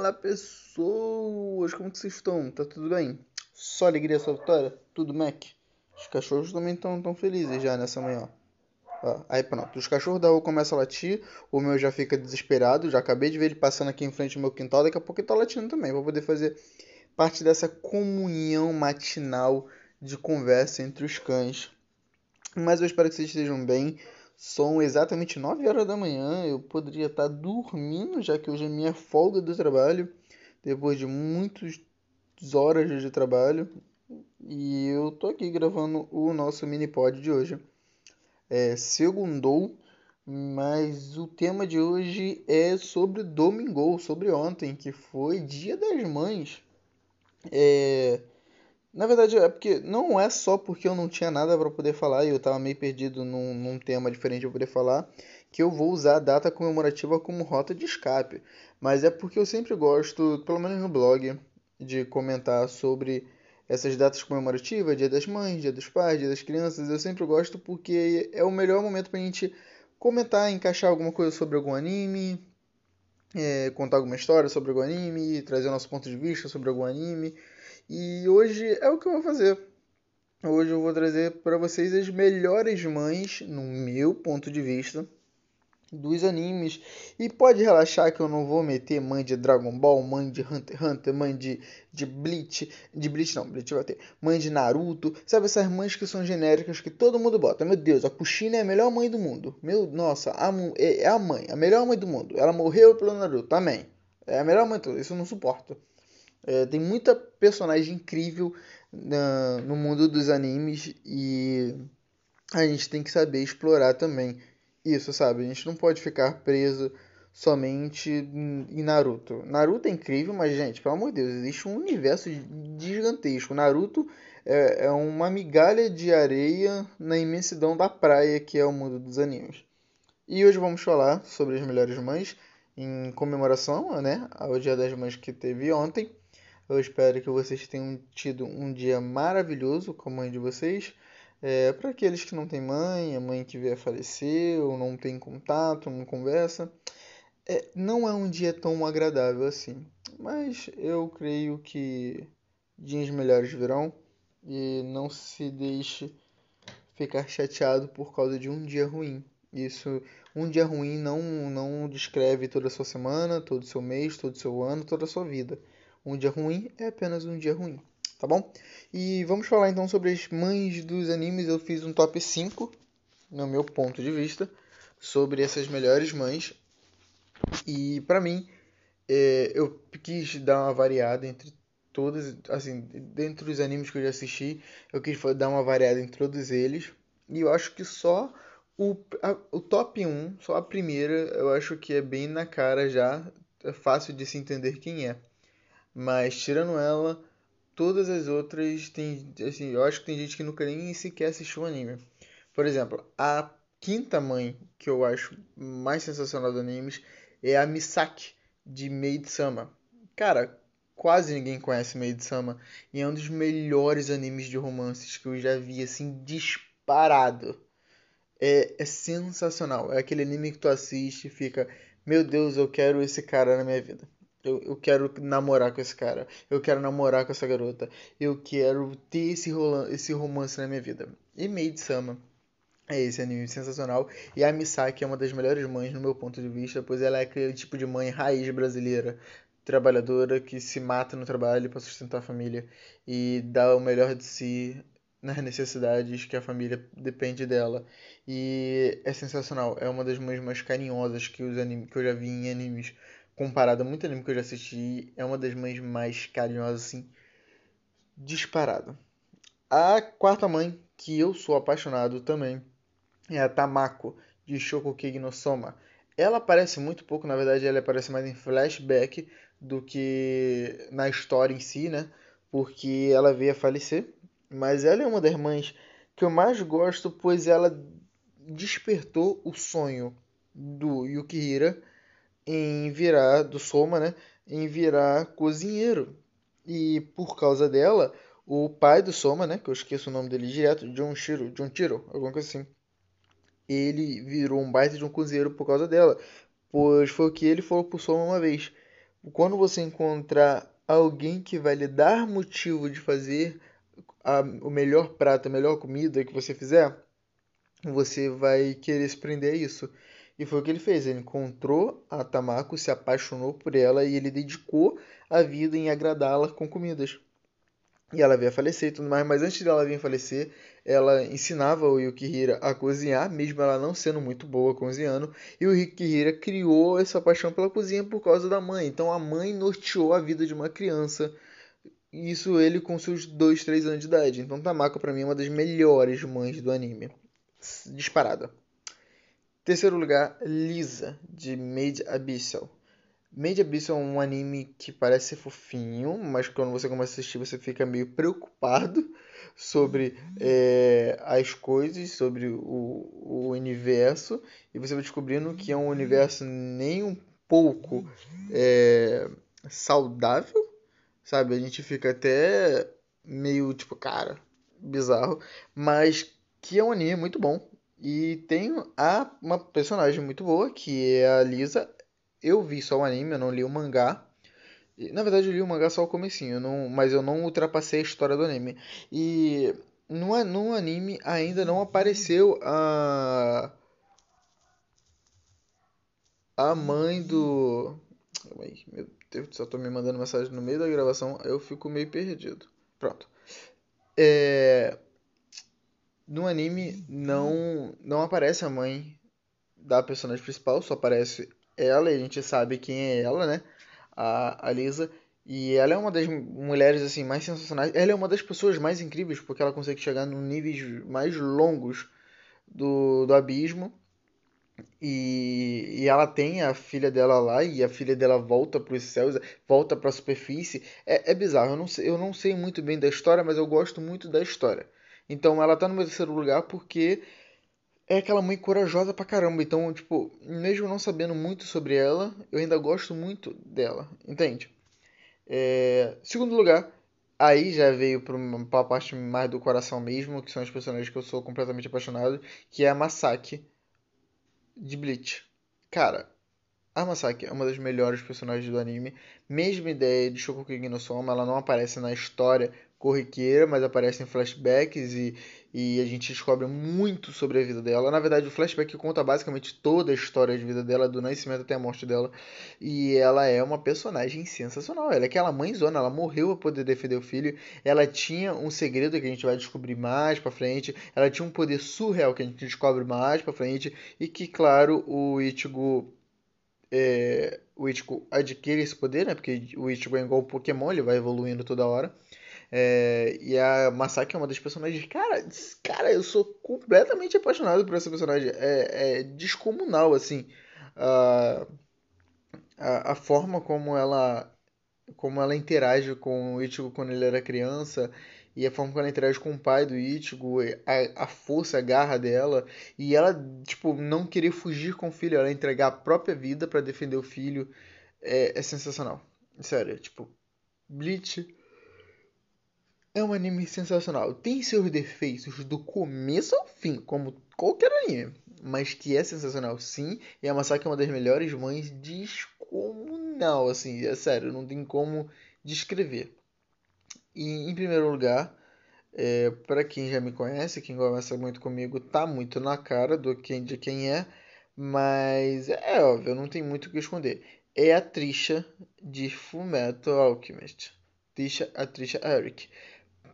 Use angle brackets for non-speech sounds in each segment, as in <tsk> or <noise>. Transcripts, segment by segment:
Fala pessoas, como que vocês estão? Tá tudo bem? Só alegria, só vitória? Tudo Mac? Os cachorros também estão tão felizes já nessa manhã. Ó, aí pronto, os cachorros da rua começam a latir, o meu já fica desesperado, já acabei de ver ele passando aqui em frente ao meu quintal, daqui a pouco ele tá latindo também, vou poder fazer parte dessa comunhão matinal de conversa entre os cães. Mas eu espero que vocês estejam bem. São exatamente 9 horas da manhã. Eu poderia estar dormindo, já que hoje é minha folga do trabalho, depois de muitas horas de trabalho. E eu tô aqui gravando o nosso mini pod de hoje. É segundou, mas o tema de hoje é sobre domingo, sobre ontem, que foi Dia das Mães. É, na verdade, é porque não é só porque eu não tinha nada para poder falar e eu estava meio perdido num, num tema diferente para poder falar que eu vou usar a data comemorativa como rota de escape. Mas é porque eu sempre gosto, pelo menos no blog, de comentar sobre essas datas comemorativas, Dia das Mães, Dia dos Pais, Dia das Crianças. Eu sempre gosto porque é o melhor momento para a gente comentar, encaixar alguma coisa sobre algum anime, é, contar alguma história sobre algum anime, trazer o nosso ponto de vista sobre algum anime. E hoje é o que eu vou fazer. Hoje eu vou trazer para vocês as melhores mães, no meu ponto de vista, dos animes. E pode relaxar que eu não vou meter mãe de Dragon Ball, mãe de Hunter x Hunter, mãe de, de Bleach. De Bleach não, Bleach vai ter. Mãe de Naruto. Sabe essas mães que são genéricas que todo mundo bota. Meu Deus, a Kushina é a melhor mãe do mundo. Meu, nossa, a, é, é a mãe, a melhor mãe do mundo. Ela morreu pelo Naruto, também. É a melhor mãe do mundo, isso eu não suporto. É, tem muita personagem incrível na, no mundo dos animes e a gente tem que saber explorar também isso, sabe? A gente não pode ficar preso somente em Naruto. Naruto é incrível, mas, gente, pelo amor de Deus, existe um universo gigantesco. Naruto é, é uma migalha de areia na imensidão da praia que é o mundo dos animes. E hoje vamos falar sobre as melhores mães em comemoração né, ao Dia das Mães que teve ontem. Eu espero que vocês tenham tido um dia maravilhoso com a mãe de vocês. É, para aqueles que não têm mãe, a mãe que veio a falecer, ou não tem contato, não conversa, é, não é um dia tão agradável assim. Mas eu creio que dias melhores virão e não se deixe ficar chateado por causa de um dia ruim. Isso, um dia ruim não, não descreve toda a sua semana, todo o seu mês, todo o seu ano, toda a sua vida. Um dia ruim é apenas um dia ruim, tá bom? E vamos falar então sobre as mães dos animes. Eu fiz um top 5, no meu ponto de vista, sobre essas melhores mães. E para mim, é, eu quis dar uma variada entre todos, assim, dentro dos animes que eu já assisti, eu quis dar uma variada em todos eles. E eu acho que só o, a, o top 1, só a primeira, eu acho que é bem na cara já, é fácil de se entender quem é. Mas tirando ela, todas as outras tem, assim, eu acho que tem gente que nunca nem sequer assistiu o anime. Por exemplo, a quinta mãe que eu acho mais sensacional dos animes é a Misaki de Maid Sama. Cara, quase ninguém conhece Maid Sama e é um dos melhores animes de romances que eu já vi assim disparado. É, é sensacional. É aquele anime que tu assiste e fica, meu Deus, eu quero esse cara na minha vida. Eu, eu quero namorar com esse cara. Eu quero namorar com essa garota. Eu quero ter esse, esse romance na minha vida. E Maid Sama é esse anime sensacional. E a Misaki é uma das melhores mães, no meu ponto de vista, pois ela é aquele tipo de mãe raiz brasileira, trabalhadora, que se mata no trabalho para sustentar a família e dá o melhor de si nas necessidades que a família depende dela. E é sensacional. É uma das mães mais carinhosas que, os anime, que eu já vi em animes comparado a muito anime que eu já assisti, é uma das mães mais carinhosas, assim, disparado. A quarta mãe, que eu sou apaixonado também, é a Tamako, de Shokugeki no Soma. Ela aparece muito pouco, na verdade ela aparece mais em flashback do que na história em si, né? Porque ela veio a falecer. Mas ela é uma das mães que eu mais gosto, pois ela despertou o sonho do Yukihira em virar do Soma, né, em virar cozinheiro. E por causa dela, o pai do Soma, né, que eu esqueço o nome dele direto, John Shiro, John Tiro, alguma coisa assim. Ele virou um baita de um cozinheiro por causa dela, pois foi o que ele falou pro Soma uma vez. quando você encontrar alguém que vai lhe dar motivo de fazer a, o melhor prato, a melhor comida que você fizer, você vai querer se prender a isso. E foi o que ele fez. Ele encontrou a Tamako, se apaixonou por ela e ele dedicou a vida em agradá-la com comidas. E ela veio a falecer e tudo mais, mas antes dela vir a falecer, ela ensinava o Yukihira a cozinhar, mesmo ela não sendo muito boa cozinhando, e o Yukihira criou essa paixão pela cozinha por causa da mãe. Então a mãe norteou a vida de uma criança. Isso ele com seus 2, 3 anos de idade. Então Tamako para mim é uma das melhores mães do anime. Disparada. Terceiro lugar, Lisa, de Made Abyssal. Made Abyssal é um anime que parece fofinho, mas quando você começa a assistir você fica meio preocupado sobre é, as coisas, sobre o, o universo, e você vai descobrindo que é um universo nem um pouco é, saudável, sabe? A gente fica até meio tipo, cara, bizarro, mas que é um anime muito bom. E tem a, uma personagem muito boa, que é a Lisa, eu vi só o anime, eu não li o mangá. Na verdade, eu li o mangá só o comecinho, não, mas eu não ultrapassei a história do anime. E no, no anime ainda não apareceu a a mãe do Ai, meu Deus céu, tô me mandando mensagem no meio da gravação, eu fico meio perdido. Pronto. É... No anime não não aparece a mãe da personagem principal, só aparece ela, e a gente sabe quem é ela, né? A, a Lisa. E ela é uma das mulheres assim mais sensacionais. Ela é uma das pessoas mais incríveis porque ela consegue chegar em níveis mais longos do, do abismo. E, e ela tem a filha dela lá e a filha dela volta para os céus, volta para a superfície. É, é bizarro. Eu não, sei, eu não sei muito bem da história, mas eu gosto muito da história. Então ela tá no meu terceiro lugar porque é aquela mãe corajosa pra caramba. Então, tipo, mesmo não sabendo muito sobre ela, eu ainda gosto muito dela, entende? É... Segundo lugar, aí já veio pra parte mais do coração mesmo, que são os personagens que eu sou completamente apaixonado, que é a Masaki de Bleach. Cara, a Masaki é uma das melhores personagens do anime. Mesma ideia de Shokugeki no Soma, ela não aparece na história corriqueira, mas aparece em flashbacks e, e a gente descobre muito sobre a vida dela. Na verdade, o flashback conta basicamente toda a história de vida dela, do nascimento até a morte dela. E ela é uma personagem sensacional. Ela é aquela mãezona, ela morreu para poder defender o filho. Ela tinha um segredo que a gente vai descobrir mais para frente. Ela tinha um poder surreal que a gente descobre mais para frente. E que, claro, o Ichigo é, o Ichigo adquire esse poder, né? Porque o Ichigo é igual o Pokémon, ele vai evoluindo toda hora. É, e a Masaki é uma das personagens. Cara, cara, eu sou completamente apaixonado por essa personagem. É, é descomunal, assim. A, a, a, forma como ela como ela interage com o Ichigo quando ele era criança e a forma como ela interage com o pai do Ichigo, a, a força, a garra dela e ela, tipo, não querer fugir com o filho, ela entregar a própria vida para defender o filho é, é sensacional. Sério, tipo, Bleach é um anime sensacional. Tem seus defeitos do começo ao fim, como qualquer anime. Mas que é sensacional, sim. E a Masaki é uma das melhores mães descomunal, assim. É sério, não tem como descrever. E em primeiro lugar, é, para quem já me conhece, quem conversa muito comigo, tá muito na cara do quem, de quem é. Mas é óbvio, não tem muito o que esconder. É a Trisha de Fullmetal Alchemist. Trisha, a Trisha Eric.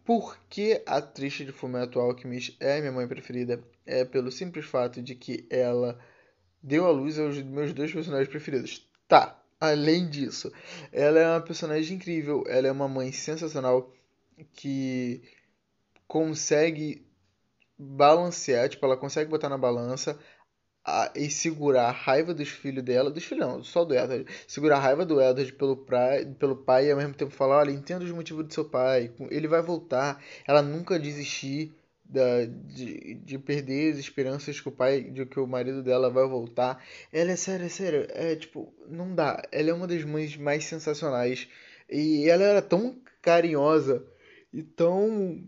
Por que a atriz de Fullmetal Alchemist é minha mãe preferida? É pelo simples fato de que ela deu à luz aos meus dois personagens preferidos. Tá, além disso, ela é uma personagem incrível, ela é uma mãe sensacional que consegue balancear, tipo, ela consegue botar na balança a, e segurar a raiva dos filhos dela, dos filhos não, só do Edward, segurar a raiva do Edward pelo, pra, pelo pai e ao mesmo tempo falar, olha, entendo os motivos do seu pai, ele vai voltar, ela nunca desistir da, de, de perder as esperanças que o pai, de que o marido dela vai voltar. Ela é sério, é sério, é tipo, não dá, ela é uma das mães mais sensacionais. E ela era tão carinhosa e tão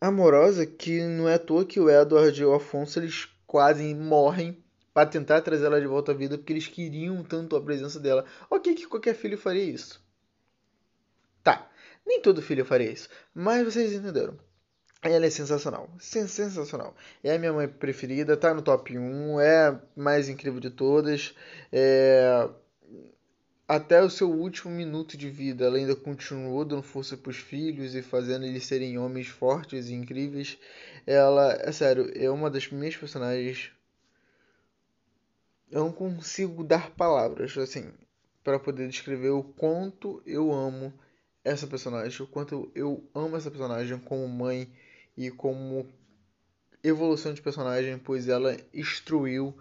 amorosa que não é à toa que o Edward e o Afonso eles quase morrem para tentar trazer ela de volta à vida, porque eles queriam tanto a presença dela. Ok, que qualquer filho faria isso. Tá, nem todo filho faria isso, mas vocês entenderam. Ela é sensacional, sensacional. É a minha mãe preferida, tá no top 1, é a mais incrível de todas. É... Até o seu último minuto de vida, ela ainda continuou dando força para os filhos e fazendo eles serem homens fortes e incríveis. Ela, é sério, é uma das minhas personagens. Eu não consigo dar palavras, assim, para poder descrever o quanto eu amo essa personagem, o quanto eu amo essa personagem como mãe e como evolução de personagem, pois ela instruiu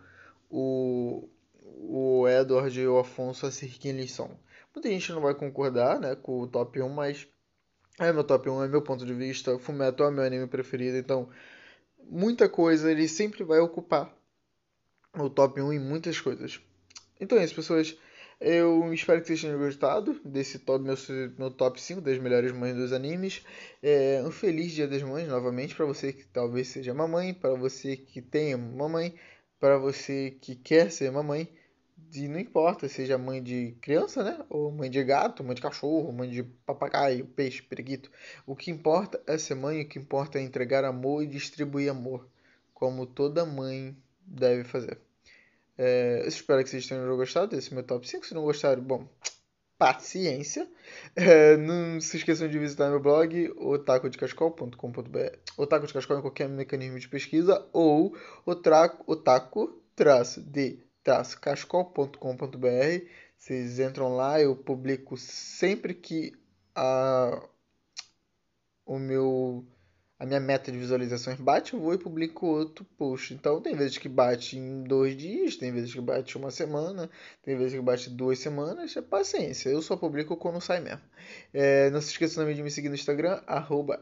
o, o Edward e o Afonso a ser quem eles são. Muita gente não vai concordar né, com o top 1, mas é meu top 1, é meu ponto de vista. Fullmetal é meu anime preferido, então muita coisa ele sempre vai ocupar o top 1 em muitas coisas. Então é isso, pessoas. Eu espero que vocês tenham gostado desse top, meu, meu top 5 das melhores mães dos animes. É, um feliz Dia das Mães novamente para você que talvez seja mamãe, para você que tenha mamãe, para você que quer ser mamãe. E não importa, seja mãe de criança, né? Ou mãe de gato, mãe de cachorro, mãe de papagaio, peixe, periquito. O que importa é ser mãe, o que importa é entregar amor e distribuir amor, como toda mãe deve fazer. É, eu espero que vocês tenham gostado desse meu top 5. Se não gostaram, bom, <tsk> paciência. É, não se esqueçam de visitar meu blog, otacodecascol.com.br. Otaco de Cascol em qualquer mecanismo de pesquisa ou otaco-de-cascol.com.br. Vocês entram lá, eu publico sempre que a, o meu a minha meta de visualizações bate, eu vou e publico outro post. Então tem vezes que bate em dois dias, tem vezes que bate uma semana, tem vezes que bate duas semanas. É paciência, eu só publico quando sai mesmo. É, não se esqueçam também de me seguir no Instagram,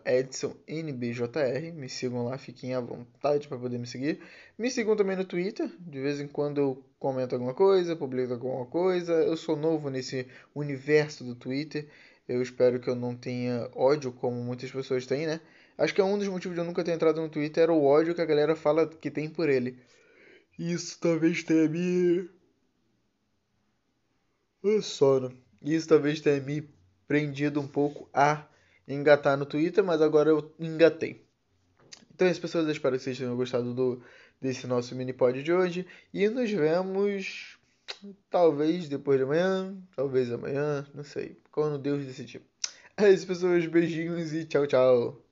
EdsonNBJR. Me sigam lá, fiquem à vontade para poder me seguir. Me sigam também no Twitter, de vez em quando eu comento alguma coisa, publico alguma coisa. Eu sou novo nesse universo do Twitter. Eu espero que eu não tenha ódio como muitas pessoas têm, né? Acho que é um dos motivos de eu nunca ter entrado no Twitter era o ódio que a galera fala que tem por ele. Isso talvez tenha me. O sono. Isso talvez tenha me prendido um pouco a engatar no Twitter, mas agora eu engatei. Então é isso, pessoas. Eu espero que vocês tenham gostado do, desse nosso mini pod de hoje. E nos vemos talvez depois de amanhã, talvez amanhã, não sei. Quando Deus decidir. É isso, pessoas. Beijinhos e tchau, tchau.